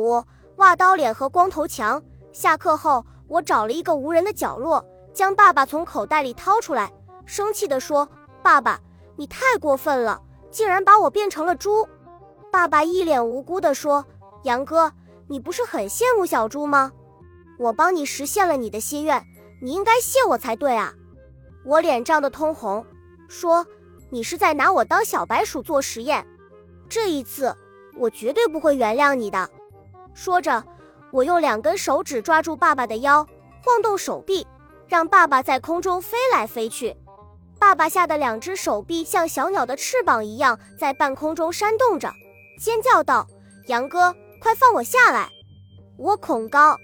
五，袜刀脸和光头强下课后，我找了一个无人的角落，将爸爸从口袋里掏出来，生气地说：“爸爸，你太过分了，竟然把我变成了猪！”爸爸一脸无辜地说：“杨哥，你不是很羡慕小猪吗？我帮你实现了你的心愿，你应该谢我才对啊！”我脸涨得通红，说：“你是在拿我当小白鼠做实验？这一次，我绝对不会原谅你的。”说着，我用两根手指抓住爸爸的腰，晃动手臂，让爸爸在空中飞来飞去。爸爸吓得两只手臂像小鸟的翅膀一样在半空中扇动着，尖叫道：“杨哥，快放我下来！我恐高。”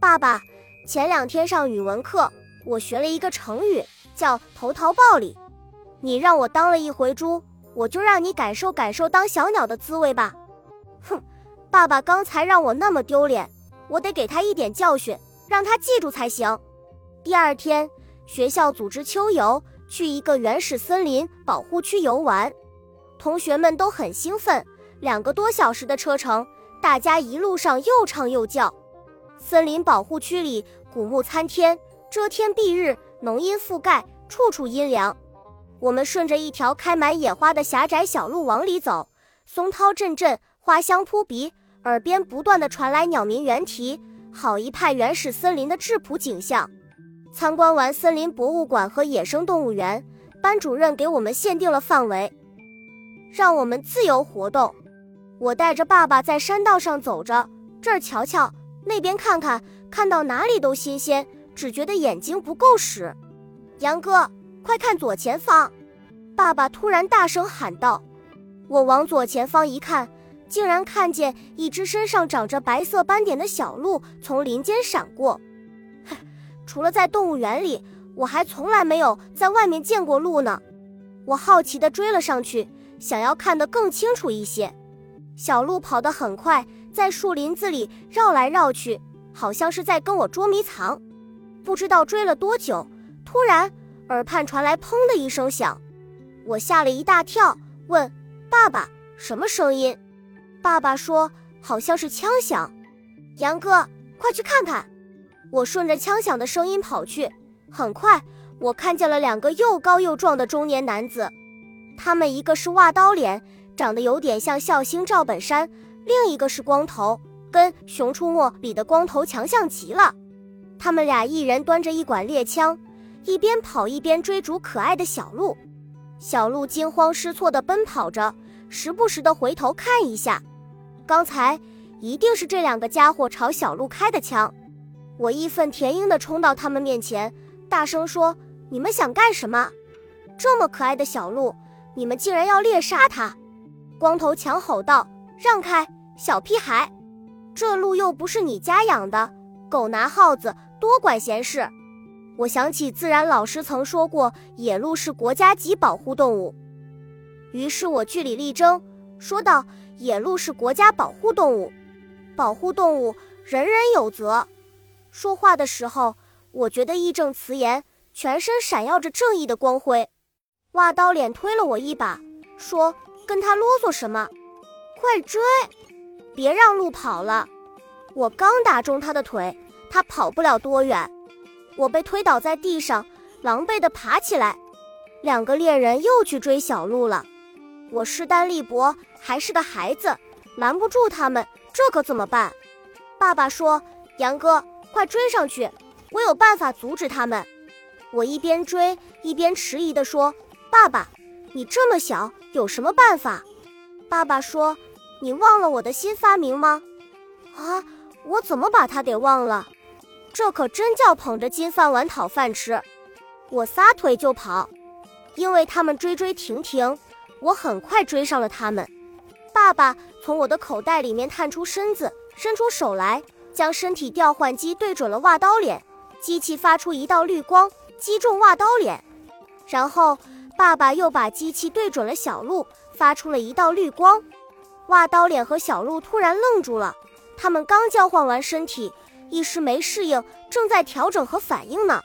爸爸，前两天上语文课，我学了一个成语，叫“投桃报李”。你让我当了一回猪，我就让你感受感受当小鸟的滋味吧。哼！爸爸刚才让我那么丢脸，我得给他一点教训，让他记住才行。第二天，学校组织秋游，去一个原始森林保护区游玩，同学们都很兴奋。两个多小时的车程，大家一路上又唱又叫。森林保护区里古木参天，遮天蔽日，浓荫覆盖，处处阴凉。我们顺着一条开满野花的狭窄小路往里走，松涛阵阵，花香扑鼻。耳边不断的传来鸟鸣猿啼，好一派原始森林的质朴景象。参观完森林博物馆和野生动物园，班主任给我们限定了范围，让我们自由活动。我带着爸爸在山道上走着，这儿瞧瞧，那边看看，看到哪里都新鲜，只觉得眼睛不够使。杨哥，快看左前方！爸爸突然大声喊道。我往左前方一看。竟然看见一只身上长着白色斑点的小鹿从林间闪过。除了在动物园里，我还从来没有在外面见过鹿呢。我好奇地追了上去，想要看得更清楚一些。小鹿跑得很快，在树林子里绕来绕去，好像是在跟我捉迷藏。不知道追了多久，突然耳畔传来“砰”的一声响，我吓了一大跳，问爸爸：“什么声音？”爸爸说：“好像是枪响。”杨哥，快去看看！我顺着枪响的声音跑去。很快，我看见了两个又高又壮的中年男子。他们一个是袜刀脸，长得有点像笑星赵本山；另一个是光头，跟《熊出没》里的光头强像极了。他们俩一人端着一管猎枪，一边跑一边追逐可爱的小鹿。小鹿惊慌失措地奔跑着，时不时地回头看一下。刚才一定是这两个家伙朝小鹿开的枪，我义愤填膺地冲到他们面前，大声说：“你们想干什么？这么可爱的小鹿，你们竟然要猎杀它！”光头强吼道：“让开，小屁孩！这鹿又不是你家养的，狗拿耗子，多管闲事！”我想起自然老师曾说过，野鹿是国家级保护动物，于是我据理力争，说道。野鹿是国家保护动物，保护动物人人有责。说话的时候，我觉得义正辞严，全身闪耀着正义的光辉。挖刀脸推了我一把，说：“跟他啰嗦什么？快追！别让鹿跑了！”我刚打中他的腿，他跑不了多远，我被推倒在地上，狼狈地爬起来。两个猎人又去追小鹿了。我势单力薄，还是个孩子，拦不住他们，这可怎么办？爸爸说：“杨哥，快追上去，我有办法阻止他们。”我一边追一边迟疑地说：“爸爸，你这么小，有什么办法？”爸爸说：“你忘了我的新发明吗？”啊，我怎么把它给忘了？这可真叫捧着金饭碗讨饭吃！我撒腿就跑，因为他们追追停停。我很快追上了他们。爸爸从我的口袋里面探出身子，伸出手来，将身体调换机对准了袜刀脸。机器发出一道绿光，击中袜刀脸。然后爸爸又把机器对准了小鹿，发出了一道绿光。袜刀脸和小鹿突然愣住了，他们刚交换完身体，一时没适应，正在调整和反应呢。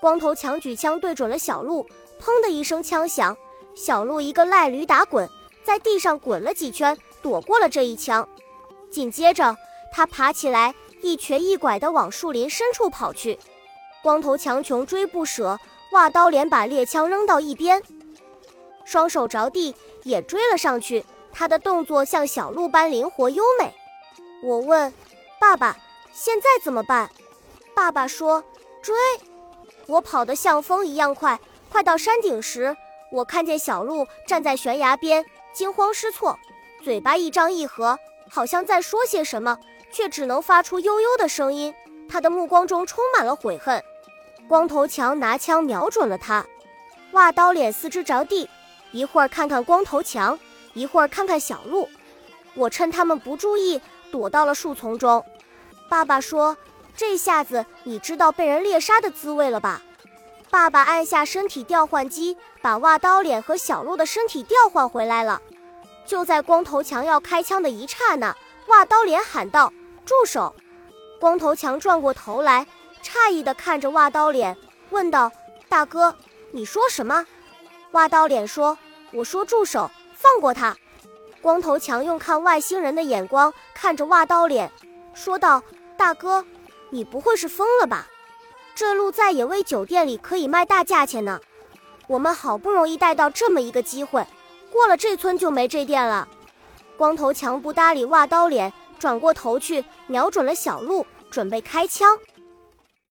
光头强举枪对准了小鹿，砰的一声枪响。小鹿一个赖驴打滚，在地上滚了几圈，躲过了这一枪。紧接着，他爬起来，一瘸一拐地往树林深处跑去。光头强穷追不舍，袜刀连把猎枪扔到一边，双手着地也追了上去。他的动作像小鹿般灵活优美。我问爸爸：“现在怎么办？”爸爸说：“追。”我跑得像风一样快，快到山顶时，我看见小鹿站在悬崖边，惊慌失措，嘴巴一张一合，好像在说些什么，却只能发出悠悠的声音。他的目光中充满了悔恨。光头强拿枪瞄准了他，袜刀脸四肢着地，一会儿看看光头强，一会儿看看小鹿。我趁他们不注意，躲到了树丛中。爸爸说。这下子你知道被人猎杀的滋味了吧？爸爸按下身体调换机，把袜刀脸和小鹿的身体调换回来了。就在光头强要开枪的一刹那，袜刀脸喊道：“住手！”光头强转过头来，诧异地看着袜刀脸，问道：“大哥，你说什么？”袜刀脸说：“我说住手，放过他。”光头强用看外星人的眼光看着袜刀脸，说道：“大哥。”你不会是疯了吧？这鹿在野味酒店里可以卖大价钱呢。我们好不容易带到这么一个机会，过了这村就没这店了。光头强不搭理袜刀脸，转过头去，瞄准了小鹿，准备开枪。